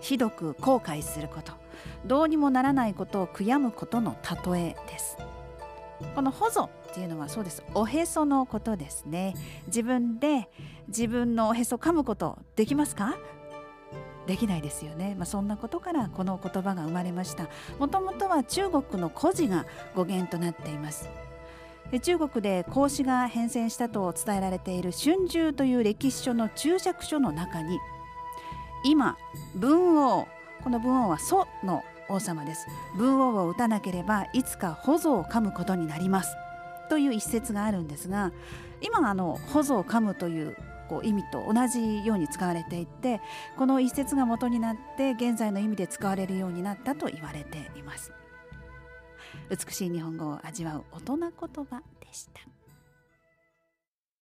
ひどく後悔すること。どうにもならないことを悔やむことの例えです。この保存っていうのはそうです。おへそのことですね。自分で自分のおへそ噛むことできますか？できないですよね、まあ、そんなことからこの言葉が生まれました。もともとは中国の故事が語源となっています。中国で孔子が変遷したと伝えられている春秋という歴史書の注釈書の中に今文王この文王は祖の王様です。文王を打たなければいつか保存を噛むことになります。という一節があるんですが今あの保存を噛むというこう意味と同じように使われていてこの一節が元になって現在の意味で使われるようになったと言われています。美しい日本語を味わう大人言葉でした。